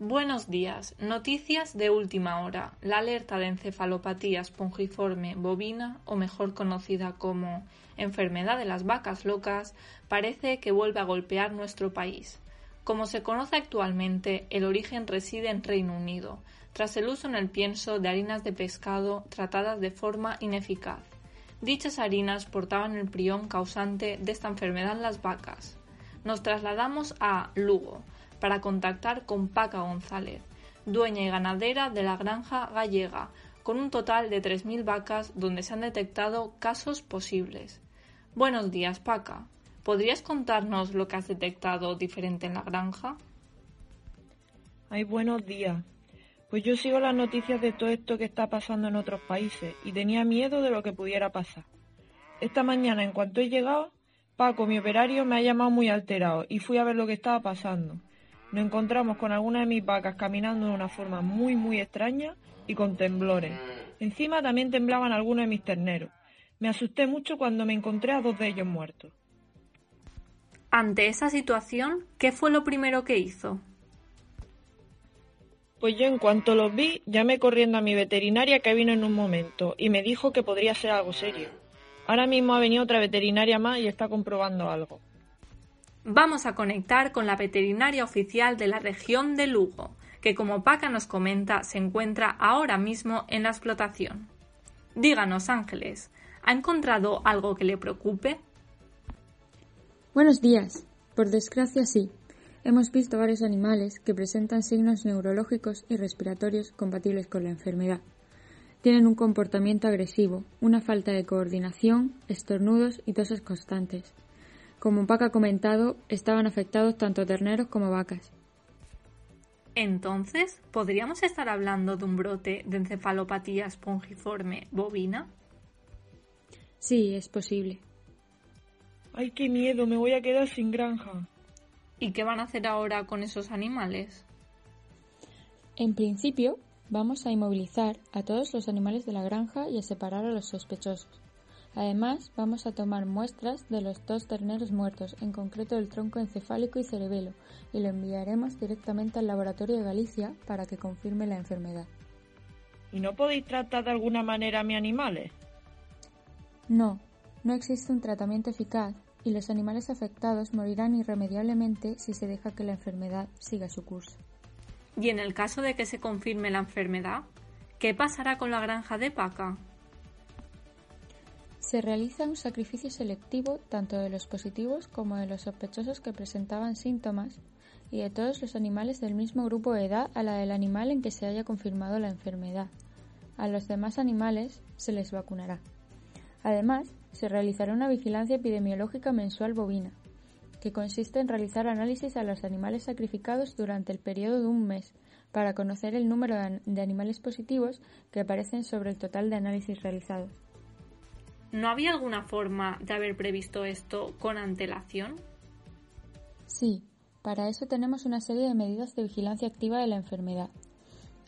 Buenos días. Noticias de última hora. La alerta de encefalopatía espongiforme bovina, o mejor conocida como enfermedad de las vacas locas, parece que vuelve a golpear nuestro país. Como se conoce actualmente, el origen reside en Reino Unido, tras el uso en el pienso de harinas de pescado tratadas de forma ineficaz. Dichas harinas portaban el prión causante de esta enfermedad en las vacas. Nos trasladamos a Lugo, para contactar con Paca González, dueña y ganadera de la granja gallega, con un total de 3.000 vacas donde se han detectado casos posibles. Buenos días, Paca. ¿Podrías contarnos lo que has detectado diferente en la granja? Ay, buenos días. Pues yo sigo las noticias de todo esto que está pasando en otros países y tenía miedo de lo que pudiera pasar. Esta mañana, en cuanto he llegado, Paco, mi operario, me ha llamado muy alterado y fui a ver lo que estaba pasando. Nos encontramos con algunas de mis vacas caminando de una forma muy muy extraña y con temblores. Encima también temblaban algunos de mis terneros. Me asusté mucho cuando me encontré a dos de ellos muertos. Ante esa situación, ¿qué fue lo primero que hizo? Pues yo en cuanto los vi, llamé corriendo a mi veterinaria que vino en un momento y me dijo que podría ser algo serio. Ahora mismo ha venido otra veterinaria más y está comprobando algo vamos a conectar con la veterinaria oficial de la región de Lugo, que como Paca nos comenta se encuentra ahora mismo en la explotación. Díganos, Ángeles, ¿ha encontrado algo que le preocupe? Buenos días. Por desgracia sí. Hemos visto varios animales que presentan signos neurológicos y respiratorios compatibles con la enfermedad. Tienen un comportamiento agresivo, una falta de coordinación, estornudos y toses constantes. Como Paca ha comentado, estaban afectados tanto terneros como vacas. Entonces, ¿podríamos estar hablando de un brote de encefalopatía espongiforme bovina? Sí, es posible. ¡Ay, qué miedo! Me voy a quedar sin granja. ¿Y qué van a hacer ahora con esos animales? En principio, vamos a inmovilizar a todos los animales de la granja y a separar a los sospechosos. Además, vamos a tomar muestras de los dos terneros muertos, en concreto del tronco encefálico y cerebelo, y lo enviaremos directamente al laboratorio de Galicia para que confirme la enfermedad. ¿Y no podéis tratar de alguna manera a mis animales? No, no existe un tratamiento eficaz y los animales afectados morirán irremediablemente si se deja que la enfermedad siga su curso. ¿Y en el caso de que se confirme la enfermedad? ¿Qué pasará con la granja de Paca? Se realiza un sacrificio selectivo tanto de los positivos como de los sospechosos que presentaban síntomas y de todos los animales del mismo grupo de edad a la del animal en que se haya confirmado la enfermedad. A los demás animales se les vacunará. Además, se realizará una vigilancia epidemiológica mensual bovina, que consiste en realizar análisis a los animales sacrificados durante el periodo de un mes para conocer el número de animales positivos que aparecen sobre el total de análisis realizados. ¿No había alguna forma de haber previsto esto con antelación? Sí, para eso tenemos una serie de medidas de vigilancia activa de la enfermedad.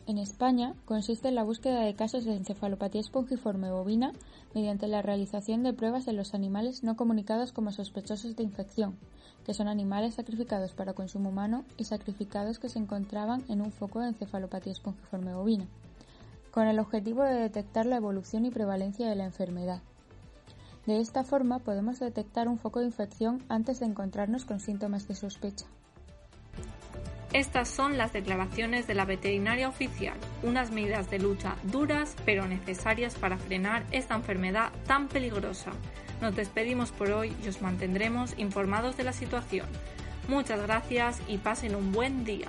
En España consiste en la búsqueda de casos de encefalopatía espongiforme bovina mediante la realización de pruebas de los animales no comunicados como sospechosos de infección, que son animales sacrificados para consumo humano y sacrificados que se encontraban en un foco de encefalopatía espongiforme bovina, con el objetivo de detectar la evolución y prevalencia de la enfermedad. De esta forma podemos detectar un foco de infección antes de encontrarnos con síntomas de sospecha. Estas son las declaraciones de la veterinaria oficial, unas medidas de lucha duras pero necesarias para frenar esta enfermedad tan peligrosa. Nos despedimos por hoy y os mantendremos informados de la situación. Muchas gracias y pasen un buen día.